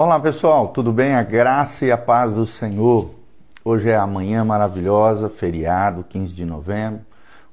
Olá pessoal, tudo bem? A graça e a paz do Senhor. Hoje é a manhã maravilhosa, feriado, 15 de novembro.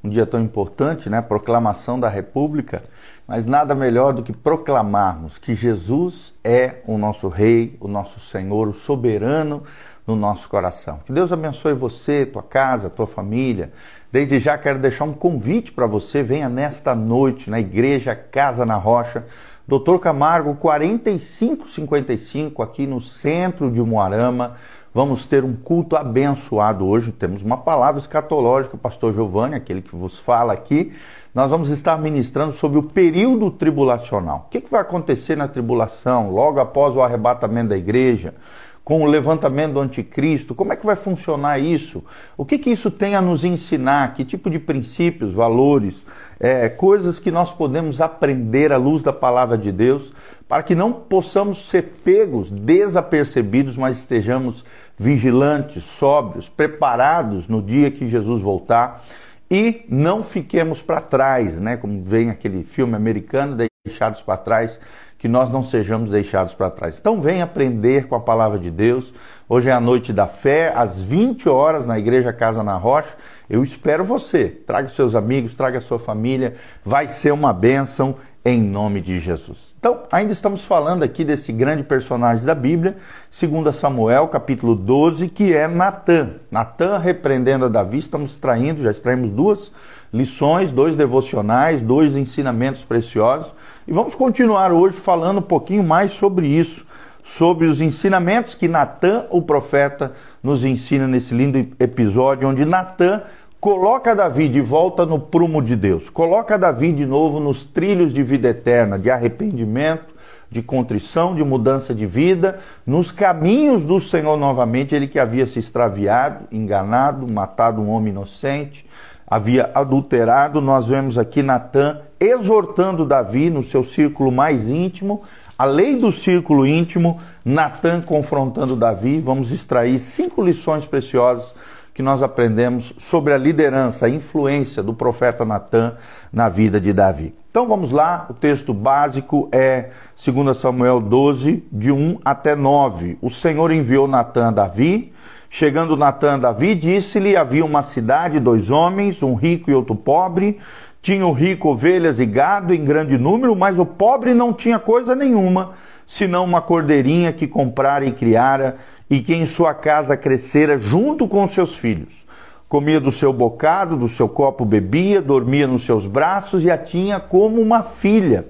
Um dia tão importante, né? Proclamação da República. Mas nada melhor do que proclamarmos que Jesus é o nosso Rei, o nosso Senhor, o soberano no nosso coração. Que Deus abençoe você, tua casa, tua família. Desde já quero deixar um convite para você. Venha nesta noite na igreja Casa na Rocha Doutor Camargo, 4555, aqui no centro de Moarama. Vamos ter um culto abençoado hoje. Temos uma palavra escatológica, o pastor Giovanni, aquele que vos fala aqui. Nós vamos estar ministrando sobre o período tribulacional. O que, que vai acontecer na tribulação, logo após o arrebatamento da igreja? Com o levantamento do anticristo? Como é que vai funcionar isso? O que, que isso tem a nos ensinar? Que tipo de princípios, valores, é, coisas que nós podemos aprender à luz da palavra de Deus para que não possamos ser pegos, desapercebidos, mas estejamos vigilantes, sóbrios, preparados no dia que Jesus voltar e não fiquemos para trás, né? Como vem aquele filme americano, Deixados para Trás que nós não sejamos deixados para trás. Então vem aprender com a palavra de Deus. Hoje é a noite da fé, às 20 horas na Igreja Casa na Rocha. Eu espero você. Traga seus amigos, traga sua família. Vai ser uma bênção em nome de Jesus. Então, ainda estamos falando aqui desse grande personagem da Bíblia, 2 Samuel, capítulo 12, que é Natã. Natã repreendendo a Davi, estamos extraindo, já extraímos duas lições, dois devocionais, dois ensinamentos preciosos. E vamos continuar hoje falando um pouquinho mais sobre isso, sobre os ensinamentos que Natã, o profeta, nos ensina nesse lindo episódio, onde Natã coloca Davi de volta no prumo de Deus, coloca Davi de novo nos trilhos de vida eterna, de arrependimento, de contrição, de mudança de vida, nos caminhos do Senhor novamente, ele que havia se extraviado, enganado, matado um homem inocente, havia adulterado. Nós vemos aqui Natã exortando Davi no seu círculo mais íntimo, além do círculo íntimo, Natã confrontando Davi. Vamos extrair cinco lições preciosas que nós aprendemos sobre a liderança, a influência do profeta Natã na vida de Davi. Então vamos lá, o texto básico é 2 Samuel 12, de 1 até 9. O Senhor enviou Natã a Davi. Chegando Natã a Davi, disse-lhe: Havia uma cidade, dois homens, um rico e outro pobre. Tinha o rico ovelhas e gado em grande número, mas o pobre não tinha coisa nenhuma, senão uma cordeirinha que comprara e criara e que em sua casa crescera junto com seus filhos. Comia do seu bocado, do seu copo bebia, dormia nos seus braços e a tinha como uma filha.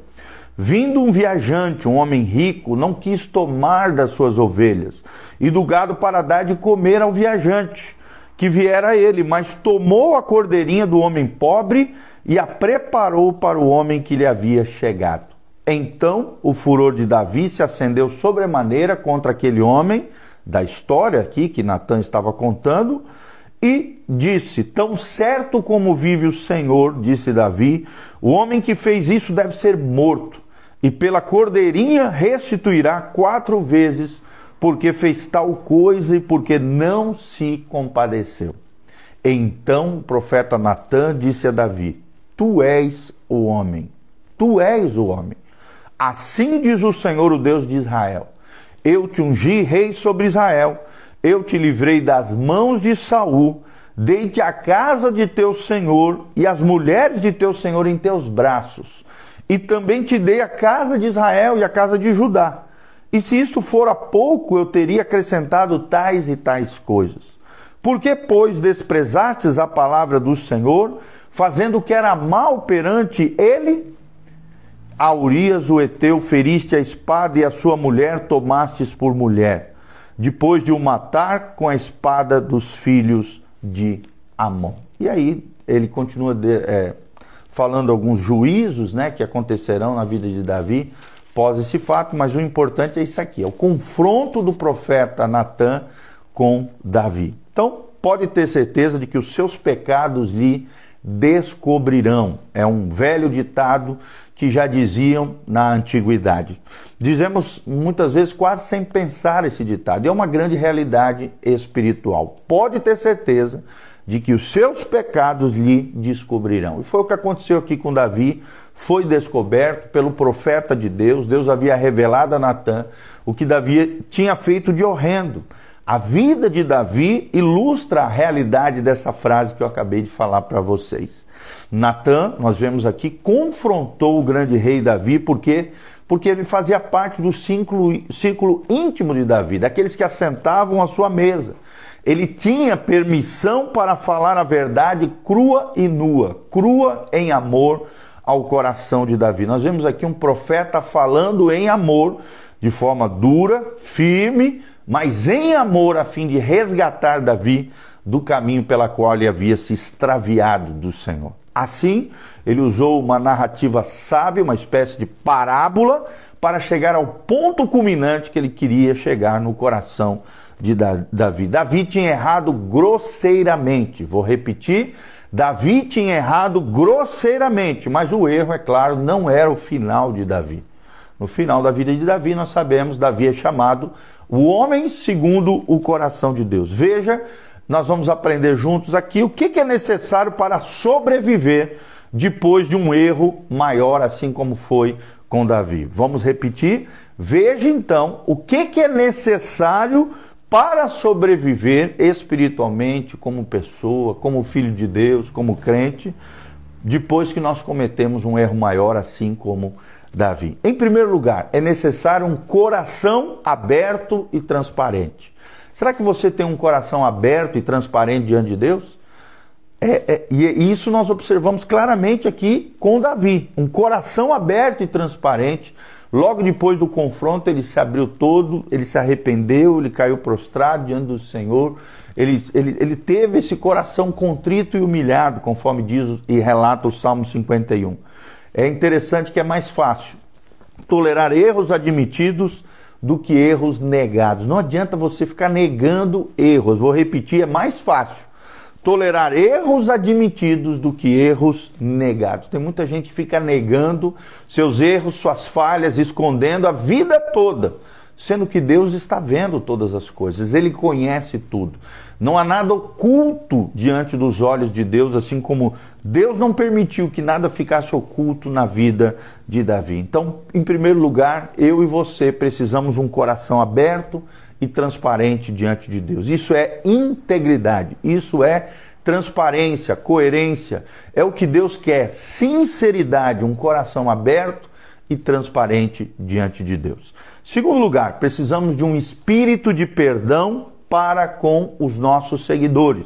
Vindo um viajante, um homem rico, não quis tomar das suas ovelhas e do gado para dar de comer ao viajante, que viera a ele, mas tomou a cordeirinha do homem pobre e a preparou para o homem que lhe havia chegado. Então o furor de Davi se acendeu sobremaneira contra aquele homem, da história aqui que Natan estava contando, e disse: Tão certo como vive o Senhor, disse Davi, o homem que fez isso deve ser morto, e pela cordeirinha restituirá quatro vezes, porque fez tal coisa e porque não se compadeceu. Então o profeta Natan disse a Davi: Tu és o homem, tu és o homem. Assim diz o Senhor, o Deus de Israel eu te ungi rei sobre Israel, eu te livrei das mãos de Saul, dei-te a casa de teu senhor e as mulheres de teu senhor em teus braços, e também te dei a casa de Israel e a casa de Judá. E se isto fora pouco, eu teria acrescentado tais e tais coisas. Por que, pois, desprezastes a palavra do Senhor, fazendo o que era mal perante ele a Urias o Eteu feriste a espada e a sua mulher tomastes por mulher, depois de o matar com a espada dos filhos de Amon. E aí ele continua de, é, falando alguns juízos né, que acontecerão na vida de Davi pós esse fato, mas o importante é isso aqui: é o confronto do profeta Natã com Davi. Então, pode ter certeza de que os seus pecados lhe descobrirão. É um velho ditado que já diziam na antiguidade. Dizemos muitas vezes quase sem pensar esse ditado. É uma grande realidade espiritual. Pode ter certeza de que os seus pecados lhe descobrirão. E foi o que aconteceu aqui com Davi, foi descoberto pelo profeta de Deus, Deus havia revelado a Natã o que Davi tinha feito de horrendo. A vida de Davi ilustra a realidade dessa frase que eu acabei de falar para vocês. Natã, nós vemos aqui, confrontou o grande rei Davi, porque porque ele fazia parte do círculo, círculo íntimo de Davi, daqueles que assentavam à sua mesa. Ele tinha permissão para falar a verdade crua e nua, crua em amor ao coração de Davi. Nós vemos aqui um profeta falando em amor, de forma dura, firme, mas em amor, a fim de resgatar Davi do caminho pela qual ele havia se extraviado do Senhor. Assim, ele usou uma narrativa sábia, uma espécie de parábola, para chegar ao ponto culminante que ele queria chegar no coração de Davi. Davi tinha errado grosseiramente. Vou repetir: Davi tinha errado grosseiramente, mas o erro, é claro, não era o final de Davi. No final da vida de Davi, nós sabemos, Davi é chamado o homem segundo o coração de Deus. Veja nós vamos aprender juntos aqui o que, é necessário para sobreviver depois de um erro maior, assim como foi com Davi. Vamos repetir? Veja então o que, é necessário para sobreviver espiritualmente, como pessoa, como filho de Deus, como crente, depois que nós cometemos um erro maior, assim como Davi. Em primeiro lugar, é necessário um coração aberto e transparente. Será que você tem um coração aberto e transparente diante de Deus? É, é, e isso nós observamos claramente aqui com Davi. Um coração aberto e transparente. Logo depois do confronto, ele se abriu todo, ele se arrependeu, ele caiu prostrado diante do Senhor. Ele, ele, ele teve esse coração contrito e humilhado, conforme diz e relata o Salmo 51. É interessante que é mais fácil tolerar erros admitidos do que erros negados. Não adianta você ficar negando erros. Vou repetir, é mais fácil tolerar erros admitidos do que erros negados. Tem muita gente que fica negando seus erros, suas falhas, escondendo a vida toda sendo que Deus está vendo todas as coisas, Ele conhece tudo. Não há nada oculto diante dos olhos de Deus, assim como Deus não permitiu que nada ficasse oculto na vida de Davi. Então, em primeiro lugar, eu e você precisamos um coração aberto e transparente diante de Deus. Isso é integridade, isso é transparência, coerência, é o que Deus quer, sinceridade, um coração aberto e transparente diante de Deus. Segundo lugar, precisamos de um espírito de perdão para com os nossos seguidores.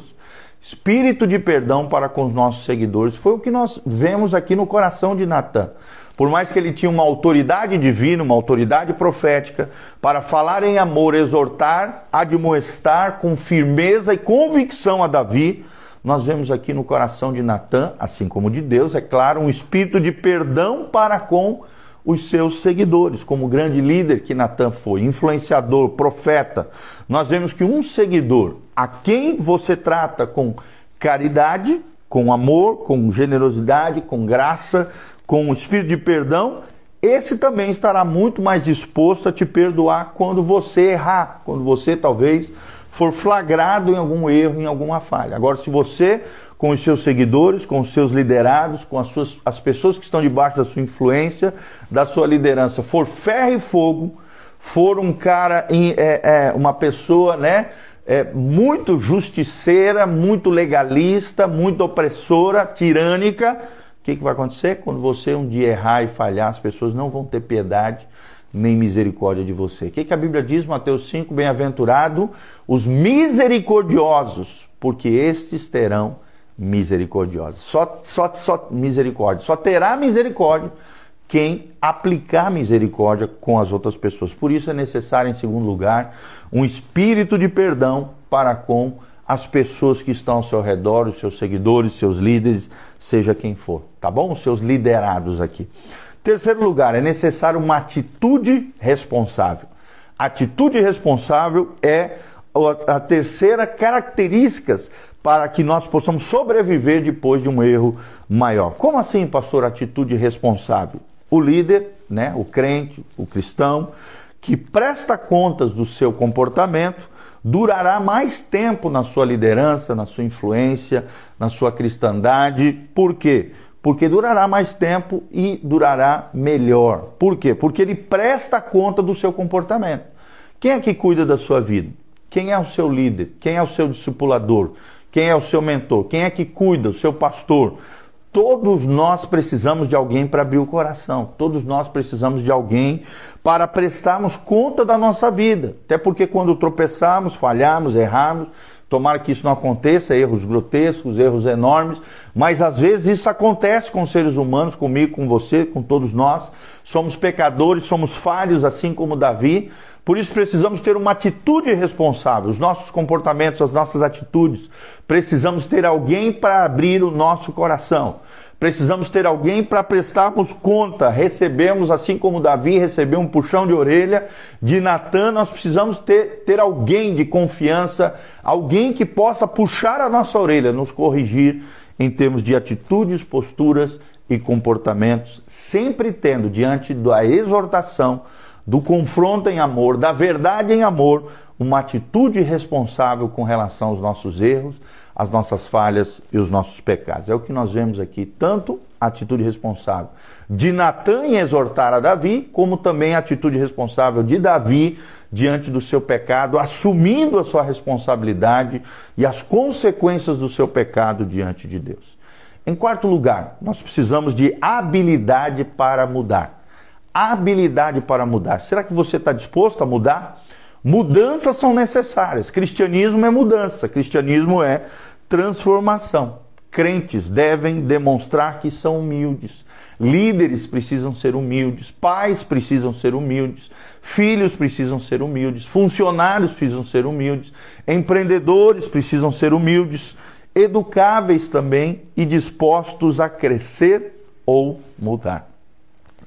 Espírito de perdão para com os nossos seguidores foi o que nós vemos aqui no coração de Natan. Por mais que ele tinha uma autoridade divina, uma autoridade profética, para falar em amor, exortar, admoestar com firmeza e convicção a Davi, nós vemos aqui no coração de Natan, assim como de Deus, é claro, um espírito de perdão para com os seus seguidores, como grande líder que Natan foi, influenciador, profeta. Nós vemos que um seguidor a quem você trata com caridade, com amor, com generosidade, com graça, com o espírito de perdão, esse também estará muito mais disposto a te perdoar quando você errar, quando você talvez for flagrado em algum erro, em alguma falha. Agora, se você com os seus seguidores, com os seus liderados, com as, suas, as pessoas que estão debaixo da sua influência, da sua liderança, for ferro e fogo, for um cara, é, é, uma pessoa, né? É, muito justiceira, muito legalista, muito opressora, tirânica, o que, que vai acontecer? Quando você um dia errar e falhar, as pessoas não vão ter piedade nem misericórdia de você. O que, que a Bíblia diz, Mateus 5? Bem-aventurado os misericordiosos, porque estes terão misericordiosa. Só, só, só misericórdia. Só terá misericórdia quem aplicar misericórdia com as outras pessoas. Por isso é necessário, em segundo lugar, um espírito de perdão para com as pessoas que estão ao seu redor, os seus seguidores, seus líderes, seja quem for, tá bom? Os seus liderados aqui. Terceiro lugar, é necessário uma atitude responsável. Atitude responsável é a terceira característica para que nós possamos sobreviver depois de um erro maior. Como assim, pastor, atitude responsável? O líder, né, o crente, o cristão, que presta contas do seu comportamento durará mais tempo na sua liderança, na sua influência, na sua cristandade. Por quê? Porque durará mais tempo e durará melhor. Por quê? Porque ele presta conta do seu comportamento. Quem é que cuida da sua vida? Quem é o seu líder? Quem é o seu discipulador? Quem é o seu mentor? Quem é que cuida? O seu pastor? Todos nós precisamos de alguém para abrir o coração. Todos nós precisamos de alguém para prestarmos conta da nossa vida. Até porque quando tropeçarmos, falharmos, errarmos, tomara que isso não aconteça, erros grotescos, erros enormes, mas às vezes isso acontece com seres humanos, comigo, com você, com todos nós. Somos pecadores, somos falhos, assim como Davi, por isso precisamos ter uma atitude responsável, os nossos comportamentos, as nossas atitudes. Precisamos ter alguém para abrir o nosso coração. Precisamos ter alguém para prestarmos conta. Recebemos, assim como Davi recebeu um puxão de orelha de Natan, nós precisamos ter, ter alguém de confiança, alguém que possa puxar a nossa orelha, nos corrigir em termos de atitudes, posturas e comportamentos, sempre tendo diante da exortação do confronto em amor, da verdade em amor, uma atitude responsável com relação aos nossos erros, às nossas falhas e os nossos pecados. É o que nós vemos aqui, tanto a atitude responsável de Natan em exortar a Davi, como também a atitude responsável de Davi diante do seu pecado, assumindo a sua responsabilidade e as consequências do seu pecado diante de Deus. Em quarto lugar, nós precisamos de habilidade para mudar habilidade para mudar. Será que você está disposto a mudar? Mudanças são necessárias. Cristianismo é mudança, cristianismo é transformação. Crentes devem demonstrar que são humildes. Líderes precisam ser humildes, pais precisam ser humildes, filhos precisam ser humildes, funcionários precisam ser humildes, empreendedores precisam ser humildes, educáveis também e dispostos a crescer ou mudar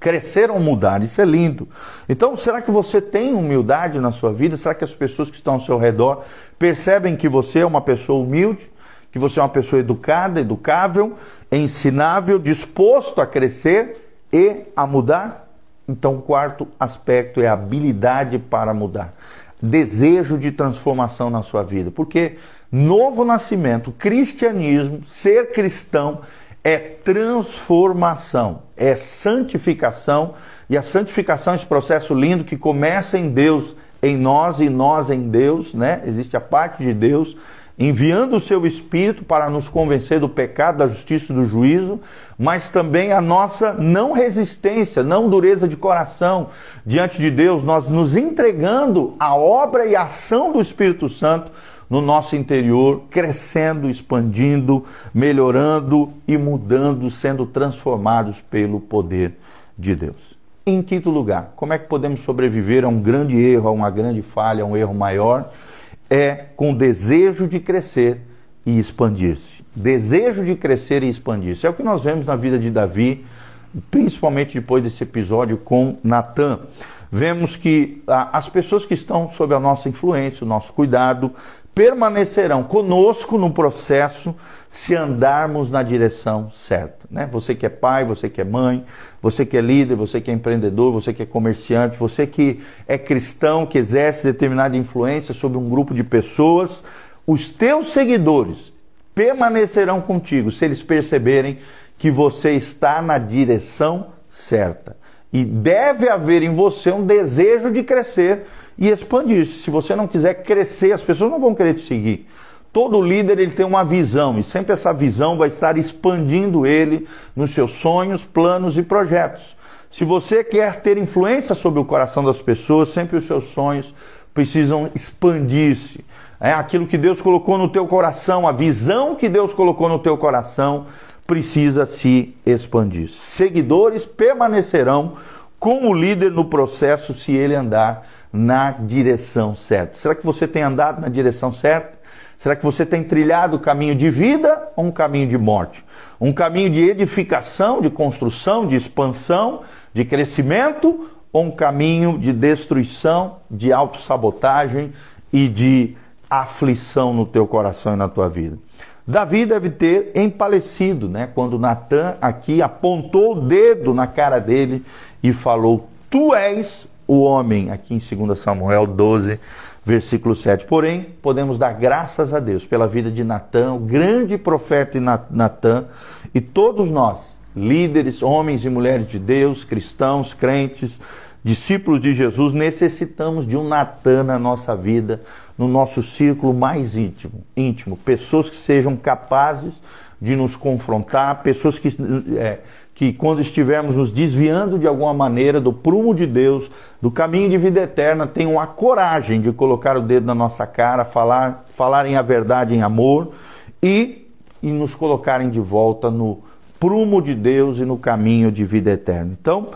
crescer ou mudar. Isso é lindo. Então, será que você tem humildade na sua vida? Será que as pessoas que estão ao seu redor percebem que você é uma pessoa humilde? Que você é uma pessoa educada, educável, ensinável, disposto a crescer e a mudar? Então, o quarto aspecto é habilidade para mudar. Desejo de transformação na sua vida. Porque novo nascimento, cristianismo, ser cristão é transformação, é santificação, e a santificação é esse processo lindo que começa em Deus, em nós e nós em Deus, né? Existe a parte de Deus enviando o seu espírito para nos convencer do pecado, da justiça e do juízo, mas também a nossa não resistência, não dureza de coração diante de Deus, nós nos entregando à obra e ação do Espírito Santo no nosso interior, crescendo, expandindo, melhorando e mudando, sendo transformados pelo poder de Deus. Em quinto lugar, como é que podemos sobreviver a um grande erro, a uma grande falha, a um erro maior? É com desejo de crescer e expandir-se. Desejo de crescer e expandir-se. É o que nós vemos na vida de Davi, principalmente depois desse episódio com Natan vemos que ah, as pessoas que estão sob a nossa influência, o nosso cuidado, permanecerão conosco no processo se andarmos na direção certa. Né? Você que é pai, você que é mãe, você que é líder, você que é empreendedor, você que é comerciante, você que é cristão, que exerce determinada influência sobre um grupo de pessoas, os teus seguidores permanecerão contigo se eles perceberem que você está na direção certa. E deve haver em você um desejo de crescer e expandir-se. Se você não quiser crescer, as pessoas não vão querer te seguir. Todo líder ele tem uma visão e sempre essa visão vai estar expandindo ele nos seus sonhos, planos e projetos. Se você quer ter influência sobre o coração das pessoas, sempre os seus sonhos precisam expandir-se. É aquilo que Deus colocou no teu coração, a visão que Deus colocou no teu coração precisa se expandir. Seguidores permanecerão com o líder no processo se ele andar na direção certa. Será que você tem andado na direção certa? Será que você tem trilhado o caminho de vida ou um caminho de morte? Um caminho de edificação, de construção, de expansão, de crescimento ou um caminho de destruição, de autossabotagem e de aflição no teu coração e na tua vida? Davi deve ter empalecido, né? Quando Natan aqui apontou o dedo na cara dele e falou: Tu és o homem, aqui em 2 Samuel 12, versículo 7. Porém, podemos dar graças a Deus pela vida de Natã, o grande profeta Natã, e todos nós, líderes, homens e mulheres de Deus, cristãos, crentes, discípulos de Jesus, necessitamos de um Natã na nossa vida, no nosso círculo mais íntimo, íntimo. Pessoas que sejam capazes de nos confrontar, pessoas que, é, que quando estivermos nos desviando de alguma maneira do prumo de Deus, do caminho de vida eterna, tenham a coragem de colocar o dedo na nossa cara, falar, falarem a verdade em amor e, e nos colocarem de volta no prumo de Deus e no caminho de vida eterna. Então,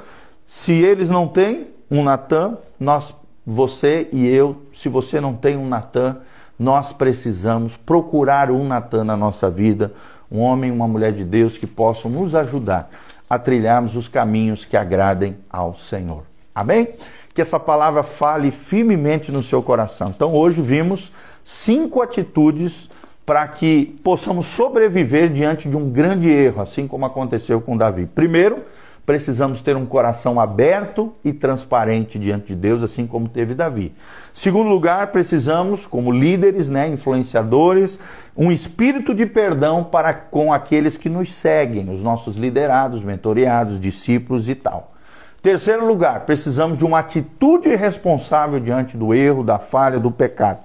se eles não têm um Natan, nós, você e eu, se você não tem um Natan, nós precisamos procurar um Natan na nossa vida, um homem, uma mulher de Deus que possam nos ajudar a trilharmos os caminhos que agradem ao Senhor. Amém? Que essa palavra fale firmemente no seu coração. Então, hoje vimos cinco atitudes para que possamos sobreviver diante de um grande erro, assim como aconteceu com Davi. Primeiro, precisamos ter um coração aberto e transparente diante de Deus, assim como teve Davi. Segundo lugar, precisamos, como líderes, né, influenciadores, um espírito de perdão para com aqueles que nos seguem, os nossos liderados, mentoreados, discípulos e tal. Terceiro lugar, precisamos de uma atitude responsável diante do erro, da falha, do pecado.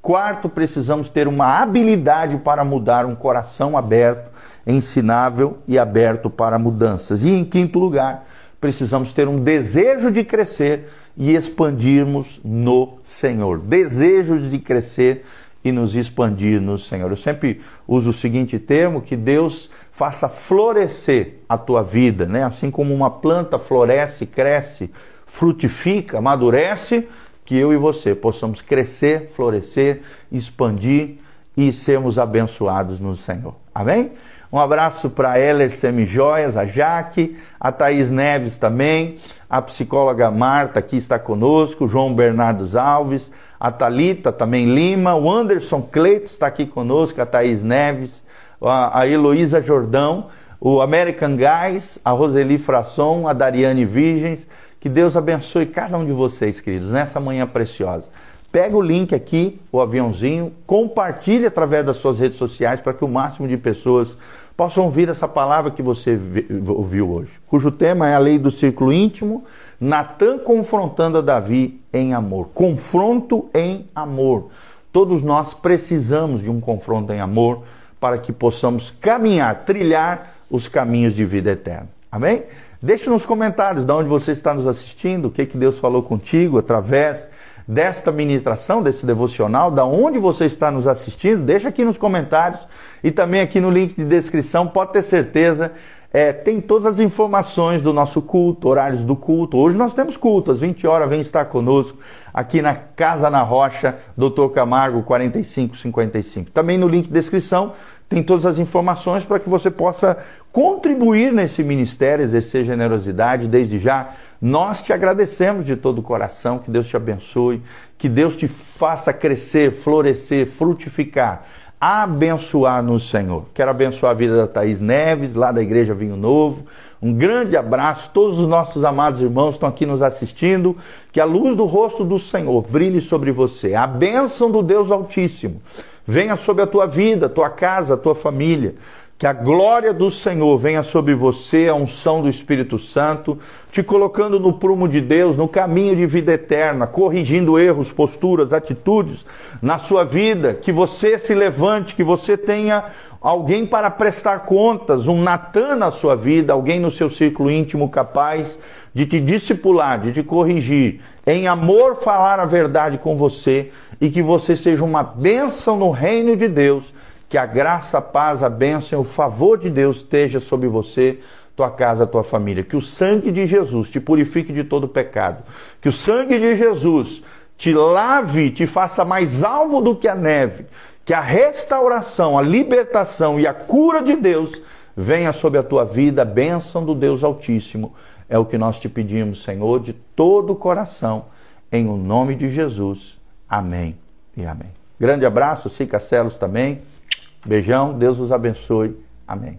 Quarto, precisamos ter uma habilidade para mudar um coração aberto ensinável e aberto para mudanças. E em quinto lugar, precisamos ter um desejo de crescer e expandirmos no Senhor. Desejo de crescer e nos expandir no Senhor. Eu sempre uso o seguinte termo: que Deus faça florescer a tua vida, né? Assim como uma planta floresce, cresce, frutifica, amadurece, que eu e você possamos crescer, florescer, expandir e sermos abençoados no Senhor. Amém? Um abraço para Heller Semijoias, a Jaque, a Thaís Neves também, a psicóloga Marta aqui está conosco, João Bernardo Alves, a Talita também Lima, o Anderson Cleito está aqui conosco, a Thaís Neves, a, a Heloísa Jordão, o American Guys, a Roseli Frasson, a Dariane Virgens. Que Deus abençoe cada um de vocês, queridos, nessa manhã preciosa. Pega o link aqui, o aviãozinho, compartilhe através das suas redes sociais para que o máximo de pessoas possam ouvir essa palavra que você ouviu hoje, cujo tema é a lei do círculo íntimo, Natan confrontando a Davi em amor. Confronto em amor. Todos nós precisamos de um confronto em amor para que possamos caminhar, trilhar os caminhos de vida eterna. Amém? Deixe nos comentários de onde você está nos assistindo, o que, que Deus falou contigo através desta ministração, desse devocional, da onde você está nos assistindo, deixa aqui nos comentários e também aqui no link de descrição, pode ter certeza, é, tem todas as informações do nosso culto, horários do culto. Hoje nós temos culto, às 20 horas, vem estar conosco aqui na Casa na Rocha, Dr. Camargo 4555. Também no link de descrição tem todas as informações para que você possa contribuir nesse ministério, exercer generosidade. Desde já, nós te agradecemos de todo o coração, que Deus te abençoe, que Deus te faça crescer, florescer, frutificar, abençoar no Senhor. Quero abençoar a vida da Thaís Neves, lá da Igreja Vinho Novo. Um grande abraço, todos os nossos amados irmãos estão aqui nos assistindo. Que a luz do rosto do Senhor brilhe sobre você. A bênção do Deus Altíssimo venha sobre a tua vida, tua casa, tua família. Que a glória do Senhor venha sobre você, a unção do Espírito Santo, te colocando no prumo de Deus, no caminho de vida eterna, corrigindo erros, posturas, atitudes na sua vida. Que você se levante, que você tenha alguém para prestar contas, um Natan na sua vida, alguém no seu círculo íntimo capaz de te discipular, de te corrigir, em amor falar a verdade com você e que você seja uma bênção no reino de Deus. Que a graça, a paz, a bênção o favor de Deus esteja sobre você, tua casa, tua família. Que o sangue de Jesus te purifique de todo pecado. Que o sangue de Jesus te lave, te faça mais alvo do que a neve. Que a restauração, a libertação e a cura de Deus venha sobre a tua vida, a bênção do Deus Altíssimo. É o que nós te pedimos, Senhor, de todo o coração, em o nome de Jesus. Amém e amém. Grande abraço, Cicacelos também. Beijão, Deus os abençoe. Amém.